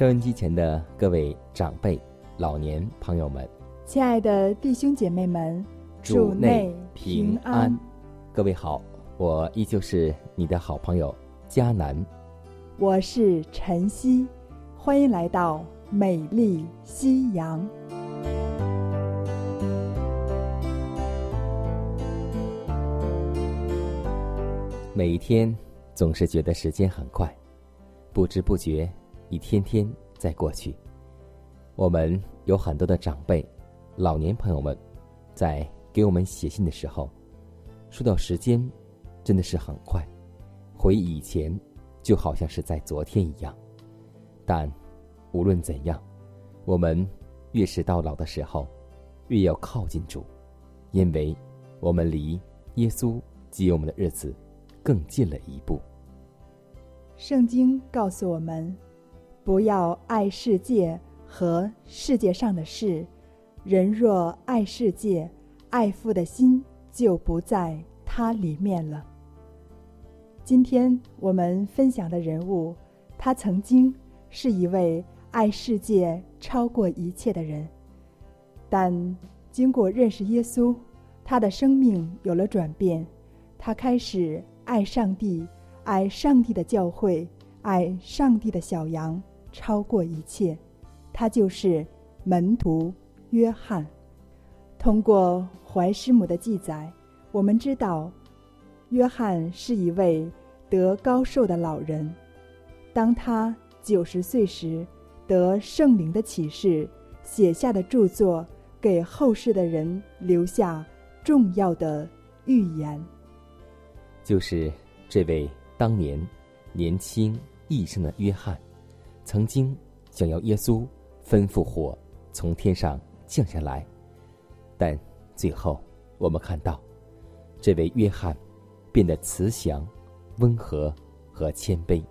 收音机前的各位长辈、老年朋友们，亲爱的弟兄姐妹们，主内平安。各位好，我依旧是你的好朋友佳南，我是晨曦，欢迎来到美丽夕阳。每一天总是觉得时间很快，不知不觉。一天天在过去，我们有很多的长辈、老年朋友们，在给我们写信的时候，说到时间真的是很快，回忆以前就好像是在昨天一样。但无论怎样，我们越是到老的时候，越要靠近主，因为我们离耶稣接我们的日子更近了一步。圣经告诉我们。不要爱世界和世界上的事，人若爱世界，爱父的心就不在它里面了。今天我们分享的人物，他曾经是一位爱世界超过一切的人，但经过认识耶稣，他的生命有了转变，他开始爱上帝，爱上帝的教会，爱上帝的小羊。超过一切，他就是门徒约翰。通过怀师母的记载，我们知道，约翰是一位得高寿的老人。当他九十岁时，得圣灵的启示，写下的著作，给后世的人留下重要的预言。就是这位当年年轻一生的约翰。曾经想要耶稣吩咐火从天上降下来，但最后我们看到，这位约翰变得慈祥、温和和谦卑。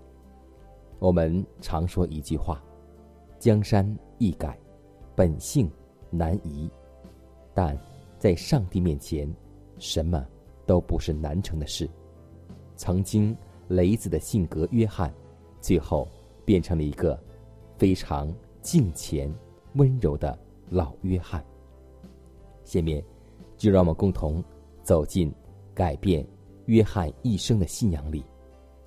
我们常说一句话：“江山易改，本性难移。”但在上帝面前，什么都不是难成的事。曾经雷子的性格，约翰最后。变成了一个非常敬虔、温柔的老约翰。下面，就让我们共同走进改变约翰一生的信仰里，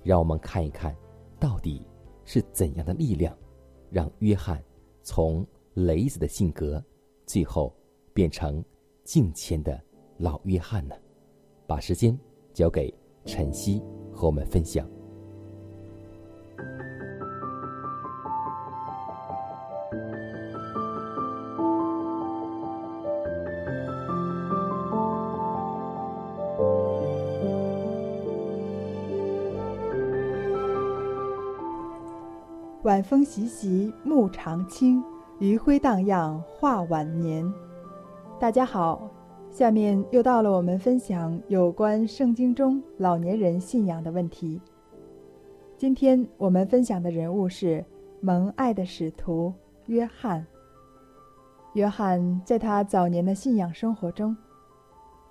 让我们看一看，到底是怎样的力量，让约翰从雷子的性格，最后变成敬虔的老约翰呢？把时间交给晨曦和我们分享。晚风习习，暮长青，余晖荡漾，画晚年。大家好，下面又到了我们分享有关圣经中老年人信仰的问题。今天我们分享的人物是蒙爱的使徒约翰。约翰在他早年的信仰生活中，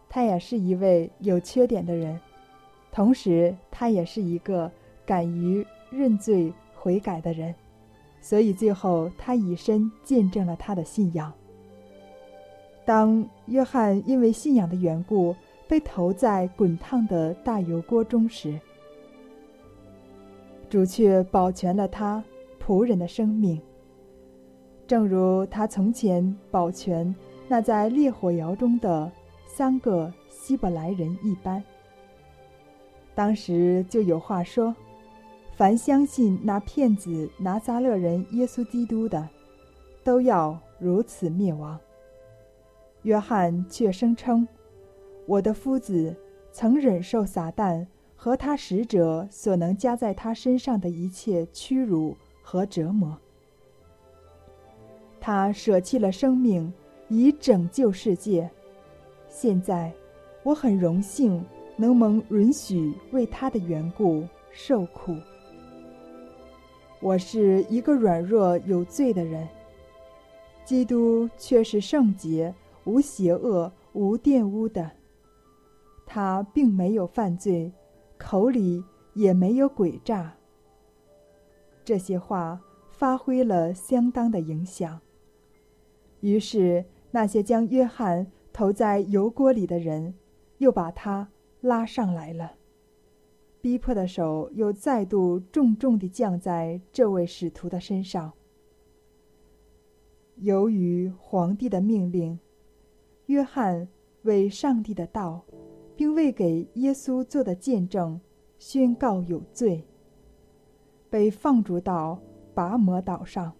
他也是一位有缺点的人，同时他也是一个敢于认罪。悔改的人，所以最后他以身见证了他的信仰。当约翰因为信仰的缘故被投在滚烫的大油锅中时，主却保全了他仆人的生命，正如他从前保全那在烈火窑中的三个希伯来人一般。当时就有话说：“凡相信那骗子拿撒勒人耶稣基督的，都要如此灭亡。”约翰却声称：“我的夫子曾忍受撒旦和他使者所能加在他身上的一切屈辱和折磨。他舍弃了生命，以拯救世界。现在，我很荣幸能蒙允许为他的缘故受苦。我是一个软弱有罪的人，基督却是圣洁。”无邪恶、无玷污的，他并没有犯罪，口里也没有诡诈。这些话发挥了相当的影响。于是，那些将约翰投在油锅里的人，又把他拉上来了。逼迫的手又再度重重地降在这位使徒的身上。由于皇帝的命令。约翰为上帝的道，并为给耶稣做的见证，宣告有罪，被放逐到拔摩岛上。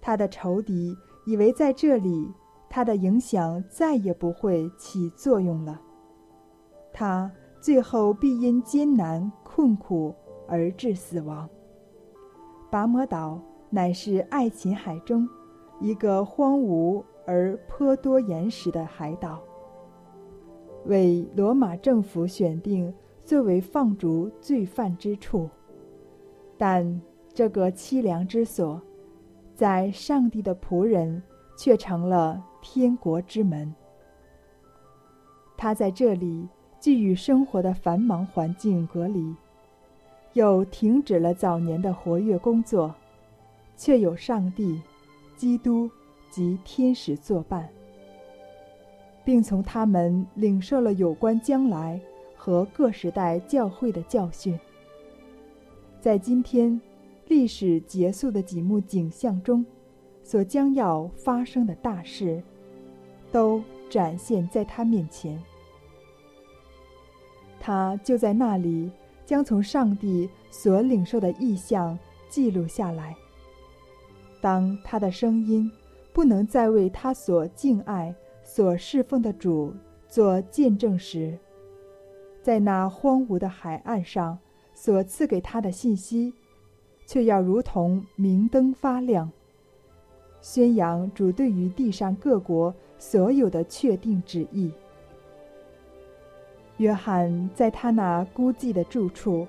他的仇敌以为在这里，他的影响再也不会起作用了。他最后必因艰难困苦而致死亡。拔摩岛乃是爱琴海中一个荒芜。而颇多岩石的海岛，为罗马政府选定作为放逐罪犯之处，但这个凄凉之所，在上帝的仆人却成了天国之门。他在这里既与生活的繁忙环境隔离，又停止了早年的活跃工作，却有上帝、基督。及天使作伴，并从他们领受了有关将来和各时代教会的教训。在今天历史结束的几幕景象中，所将要发生的大事，都展现在他面前。他就在那里，将从上帝所领受的意象记录下来。当他的声音。不能再为他所敬爱、所侍奉的主做见证时，在那荒芜的海岸上所赐给他的信息，却要如同明灯发亮，宣扬主对于地上各国所有的确定旨意。约翰在他那孤寂的住处，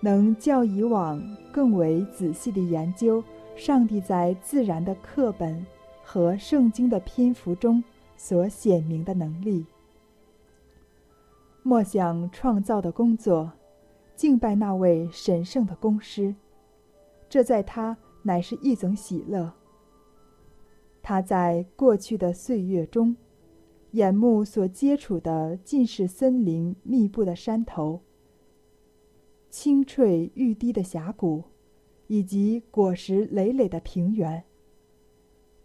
能较以往更为仔细地研究上帝在自然的课本。和圣经的篇幅中所显明的能力，莫想创造的工作，敬拜那位神圣的公师，这在他乃是一种喜乐。他在过去的岁月中，眼目所接触的尽是森林密布的山头、青翠欲滴的峡谷，以及果实累累的平原。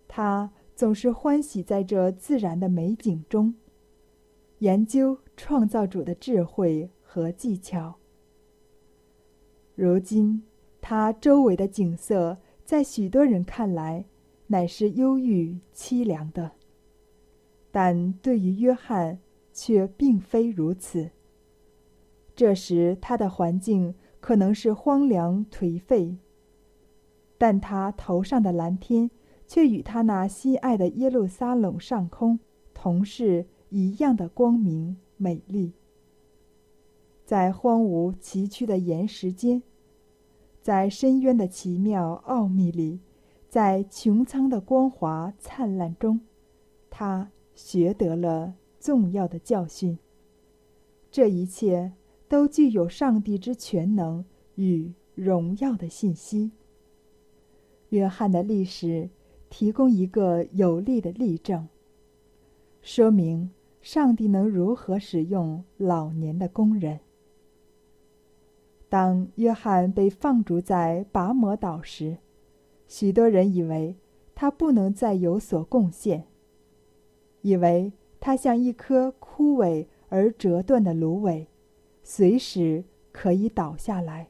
他总是欢喜在这自然的美景中，研究创造主的智慧和技巧。如今，他周围的景色在许多人看来乃是忧郁凄凉的，但对于约翰却并非如此。这时，他的环境可能是荒凉颓废，但他头上的蓝天。却与他那心爱的耶路撒冷上空同是一样的光明美丽。在荒芜崎岖的岩石间，在深渊的奇妙奥秘里，在穹苍的光华灿烂中，他学得了重要的教训。这一切都具有上帝之全能与荣耀的信息。约翰的历史。提供一个有力的例证，说明上帝能如何使用老年的工人。当约翰被放逐在拔摩岛时，许多人以为他不能再有所贡献，以为它像一棵枯萎而折断的芦苇，随时可以倒下来。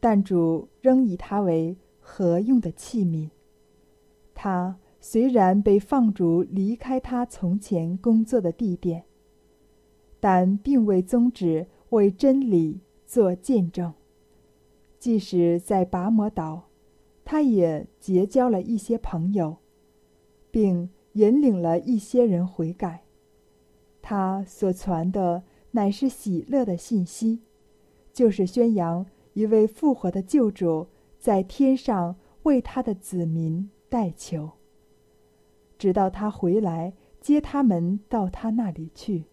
但主仍以它为合用的器皿。他虽然被放逐离开他从前工作的地点，但并未终止为真理做见证。即使在拔摩岛，他也结交了一些朋友，并引领了一些人悔改。他所传的乃是喜乐的信息，就是宣扬一位复活的救主在天上为他的子民代求，直到他回来接他们到他那里去。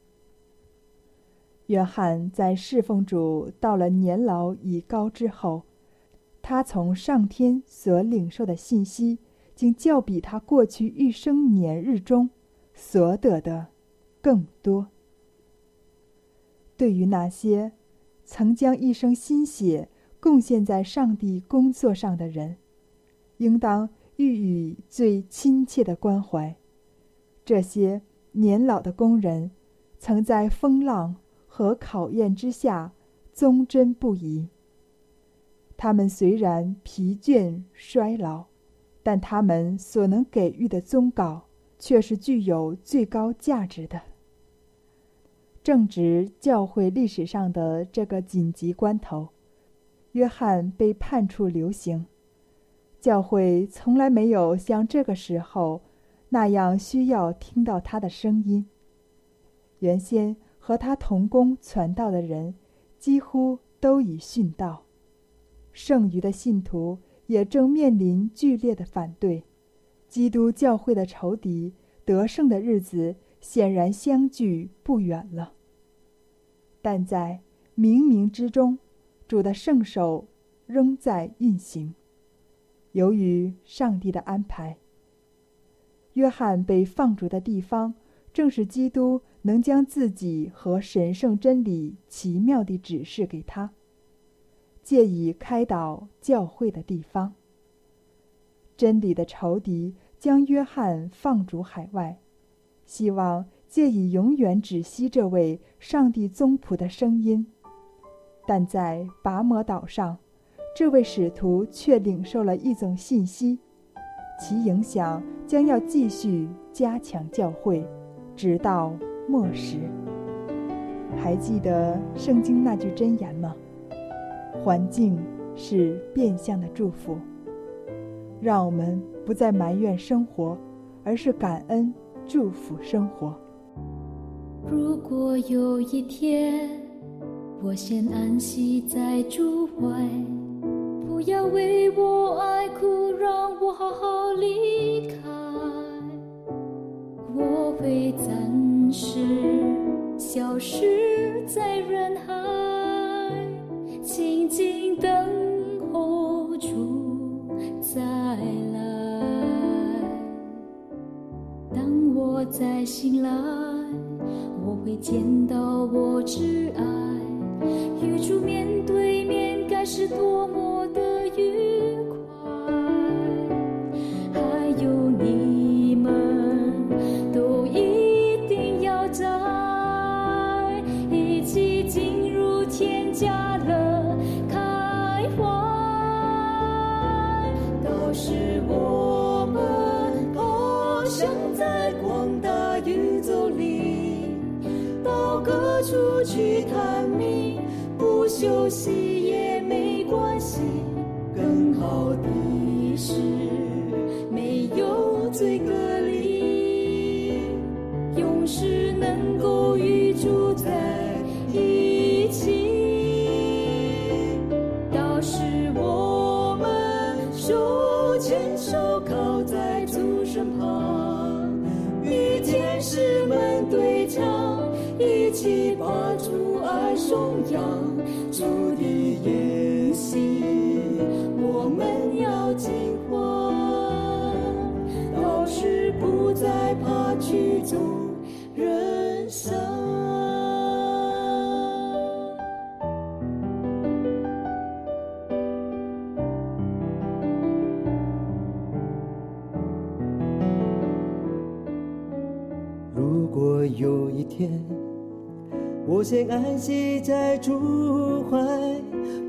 约翰在侍奉主到了年老已高之后，他从上天所领受的信息，竟较比他过去一生年日中所得的更多。对于那些曾将一生心血贡献在上帝工作上的人，应当予以最亲切的关怀。这些年老的工人，曾在风浪。和考验之下，忠贞不移。他们虽然疲倦衰老，但他们所能给予的忠告，却是具有最高价值的。正值教会历史上的这个紧急关头，约翰被判处流刑。教会从来没有像这个时候那样需要听到他的声音。原先。和他同工传道的人，几乎都已殉道，剩余的信徒也正面临剧烈的反对。基督教会的仇敌得胜的日子显然相距不远了。但在冥冥之中，主的圣手仍在运行。由于上帝的安排，约翰被放逐的地方，正是基督。能将自己和神圣真理奇妙地指示给他，借以开导教会的地方。真理的仇敌将约翰放逐海外，希望借以永远止息这位上帝宗仆的声音。但在拔摩岛上，这位使徒却领受了一种信息，其影响将要继续加强教会，直到。末时，还记得圣经那句箴言吗？环境是变相的祝福。让我们不再埋怨生活，而是感恩祝福生活。如果有一天我先安息在主外，不要为我爱哭，让我好好离开。我会暂。时消失在人海，静静等候主再来。当我再醒来，我会见到我挚爱，与主面对面，该是多么的愉息也没关系。更好的是，没有最隔离，永世能够与主在一起。到时我们手牵手靠在主身旁，与天使们对唱。一起把主爱颂扬，主的言行我们要进化，到时不再怕剧终人先安息在主怀，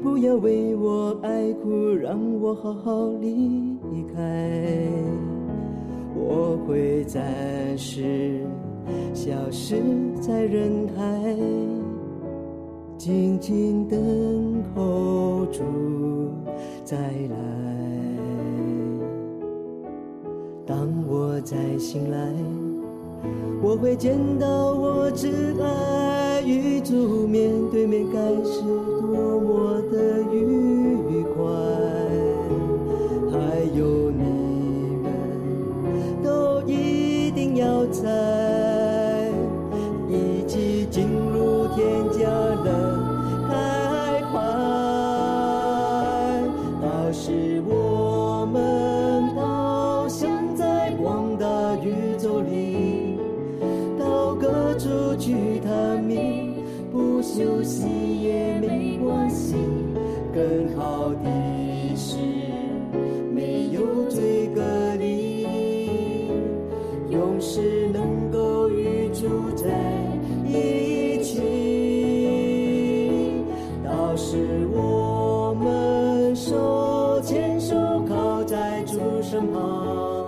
不要为我爱哭，让我好好离开。我会暂时消失在人海，静静等候主再来。当我再醒来，我会见到我挚爱与主面对面，该是多么到底是没有最隔离，永世能够与主在一起。到时我们手牵手靠在主身旁，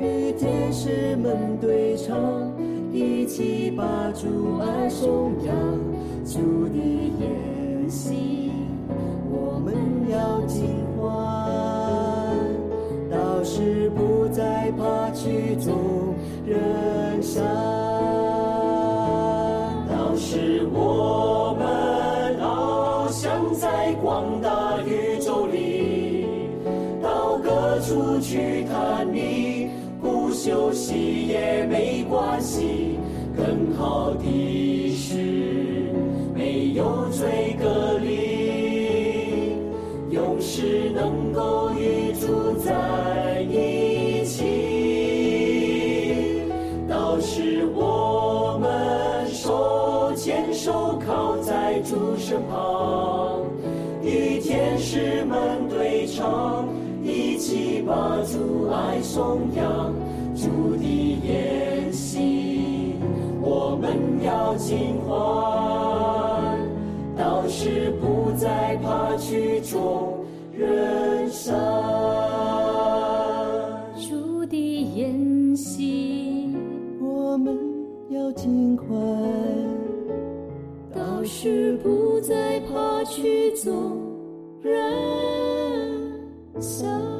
与天使们对唱，一起把主爱颂扬，主的。的是没有罪隔离，永世能够与主在一起。到时我们手牵手靠在主身旁，与天使们对唱，一起把主爱颂扬。尽欢，到时不再怕曲终人散。主的筵席，我们要尽欢，到时不再怕曲终人散。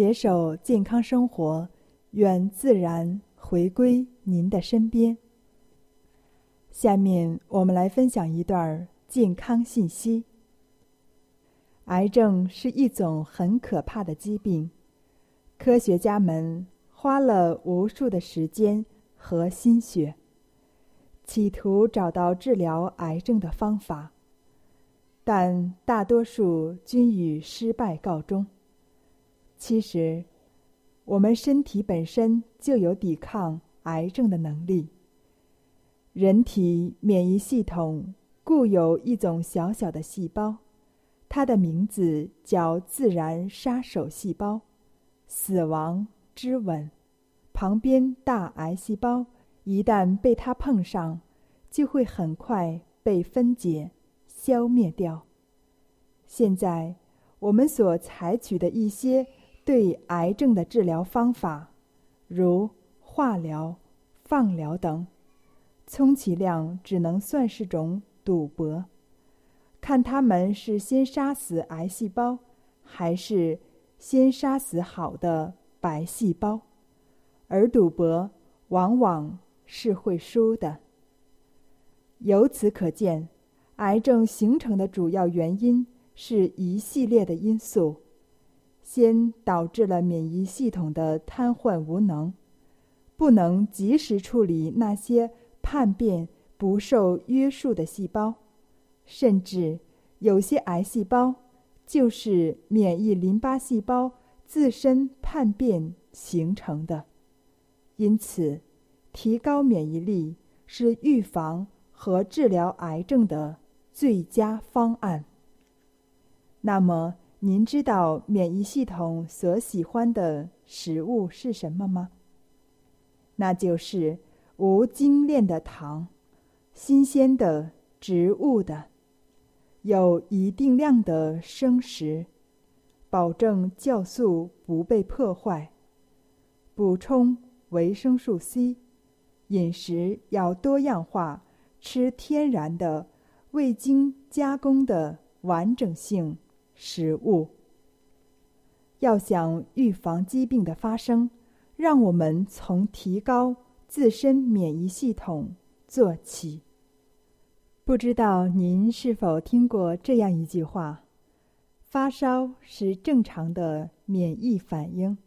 携手健康生活，愿自然回归您的身边。下面我们来分享一段健康信息。癌症是一种很可怕的疾病，科学家们花了无数的时间和心血，企图找到治疗癌症的方法，但大多数均以失败告终。其实，我们身体本身就有抵抗癌症的能力。人体免疫系统固有一种小小的细胞，它的名字叫自然杀手细胞，死亡之吻。旁边大癌细胞一旦被它碰上，就会很快被分解、消灭掉。现在，我们所采取的一些对癌症的治疗方法，如化疗、放疗等，充其量只能算是种赌博，看他们是先杀死癌细胞，还是先杀死好的白细胞。而赌博往往是会输的。由此可见，癌症形成的主要原因是一系列的因素：先导致了免疫系统的瘫痪无能，不能及时处理那些叛变不受约束的细胞，甚至有些癌细胞就是免疫淋巴细胞自身叛变形成的。因此，提高免疫力是预防和治疗癌症的最佳方案。那么，您知道免疫系统所喜欢的食物是什么吗？那就是无精炼的糖、新鲜的植物的、有一定量的生食，保证酵素不被破坏，补充。维生素 C，饮食要多样化，吃天然的、未经加工的完整性食物。要想预防疾病的发生，让我们从提高自身免疫系统做起。不知道您是否听过这样一句话：“发烧是正常的免疫反应。”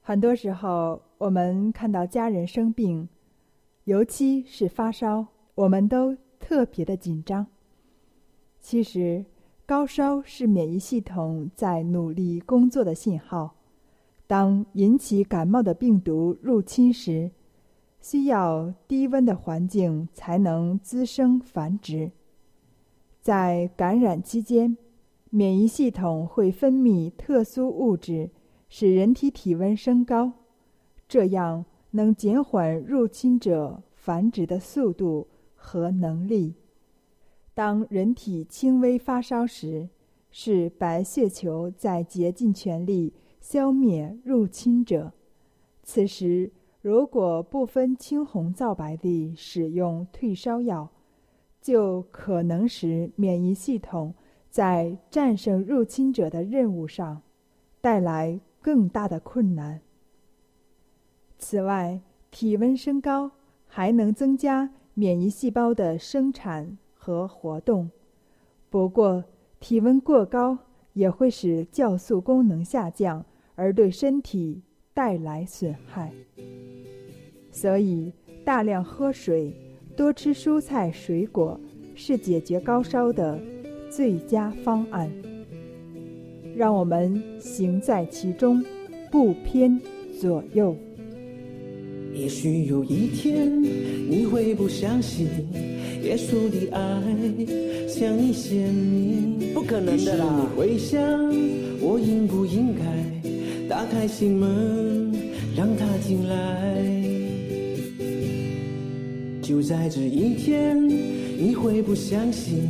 很多时候，我们看到家人生病，尤其是发烧，我们都特别的紧张。其实，高烧是免疫系统在努力工作的信号。当引起感冒的病毒入侵时，需要低温的环境才能滋生繁殖。在感染期间，免疫系统会分泌特殊物质。使人体体温升高，这样能减缓入侵者繁殖的速度和能力。当人体轻微发烧时，是白血球在竭尽全力消灭入侵者。此时，如果不分青红皂白地使用退烧药，就可能使免疫系统在战胜入侵者的任务上带来。更大的困难。此外，体温升高还能增加免疫细胞的生产和活动。不过，体温过高也会使酵素功能下降，而对身体带来损害。所以，大量喝水、多吃蔬菜水果是解决高烧的最佳方案。让我们行在其中，不偏左右。也许有一天你会不相信耶稣的爱向你显明，不可能的啦。你会想我应不应该打开心门让他进来？就在这一天，你会不相信。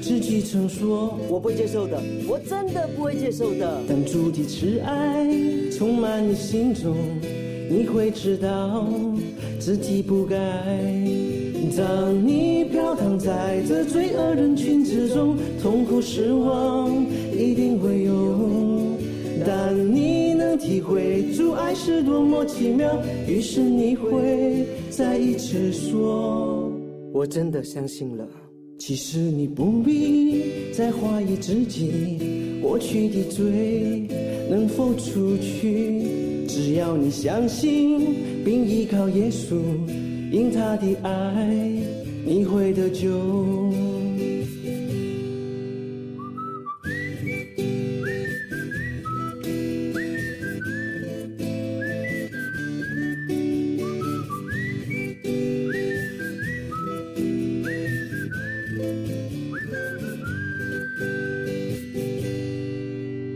自己曾说我不会接受的，我真的不会接受的。当主的慈爱充满你心中，你会知道自己不该。当你飘荡在这罪恶人群之中，痛苦失望一定会有。但你能体会主爱是多么奇妙，于是你会再一次说：我真的相信了。其实你不必再怀疑自己过去的罪能否除去，只要你相信并依靠耶稣，因他的爱，你会得救。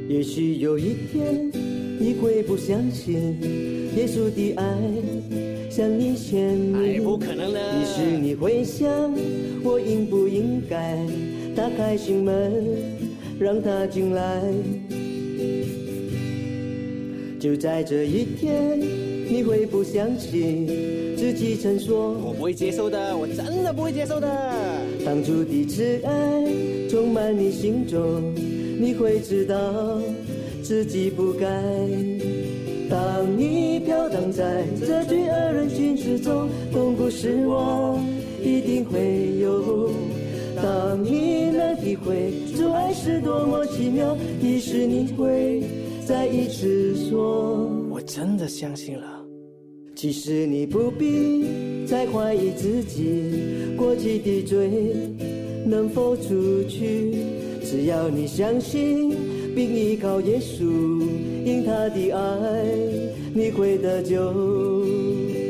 也许有一天你会不相信耶稣的爱开心门，让他进来。就在这一天，你会不相信自己曾说我不会接受的，我真的不会接受的。当初的挚爱充满你心中，你会知道自己不该。当你飘荡在这群恶人群之中，痛苦失望一定会有。当你能体会这爱是多么奇妙，于是你会再一次说：我真的相信了。其实你不必再怀疑自己，过去的罪能否除去？只要你相信，并依靠耶稣，因他的爱，你会得救。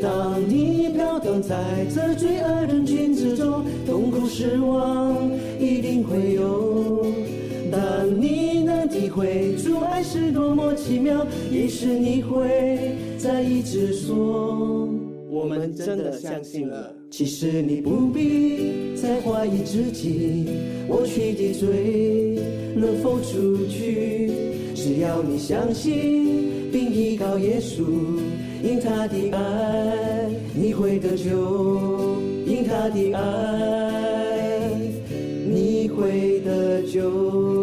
当你飘荡在这罪恶人群之中，痛苦失望一定会有。当你能体会主爱是多么奇妙，于是你会再一直说：我们真的相信了。其实你不必再怀疑自己，我去的罪能否除去？只要你相信并依靠耶稣，因他的爱你会得救，因他的爱你会得救。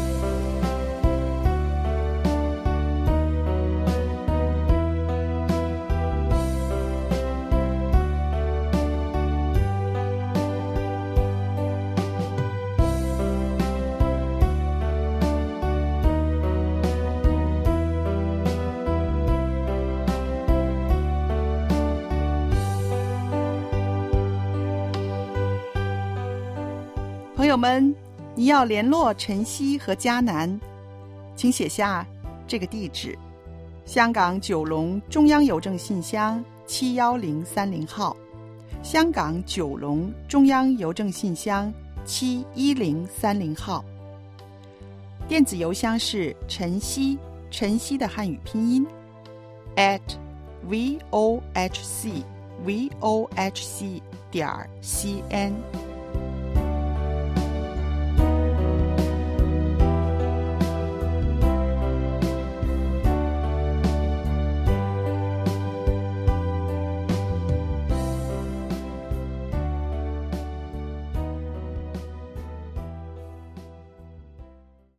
朋友们，你要联络晨曦和迦南，请写下这个地址：香港九龙中央邮政信箱七幺零三零号，香港九龙中央邮政信箱七一零三零号。电子邮箱是晨曦，晨曦的汉语拼音 at v o h c v o h c 点儿 c n。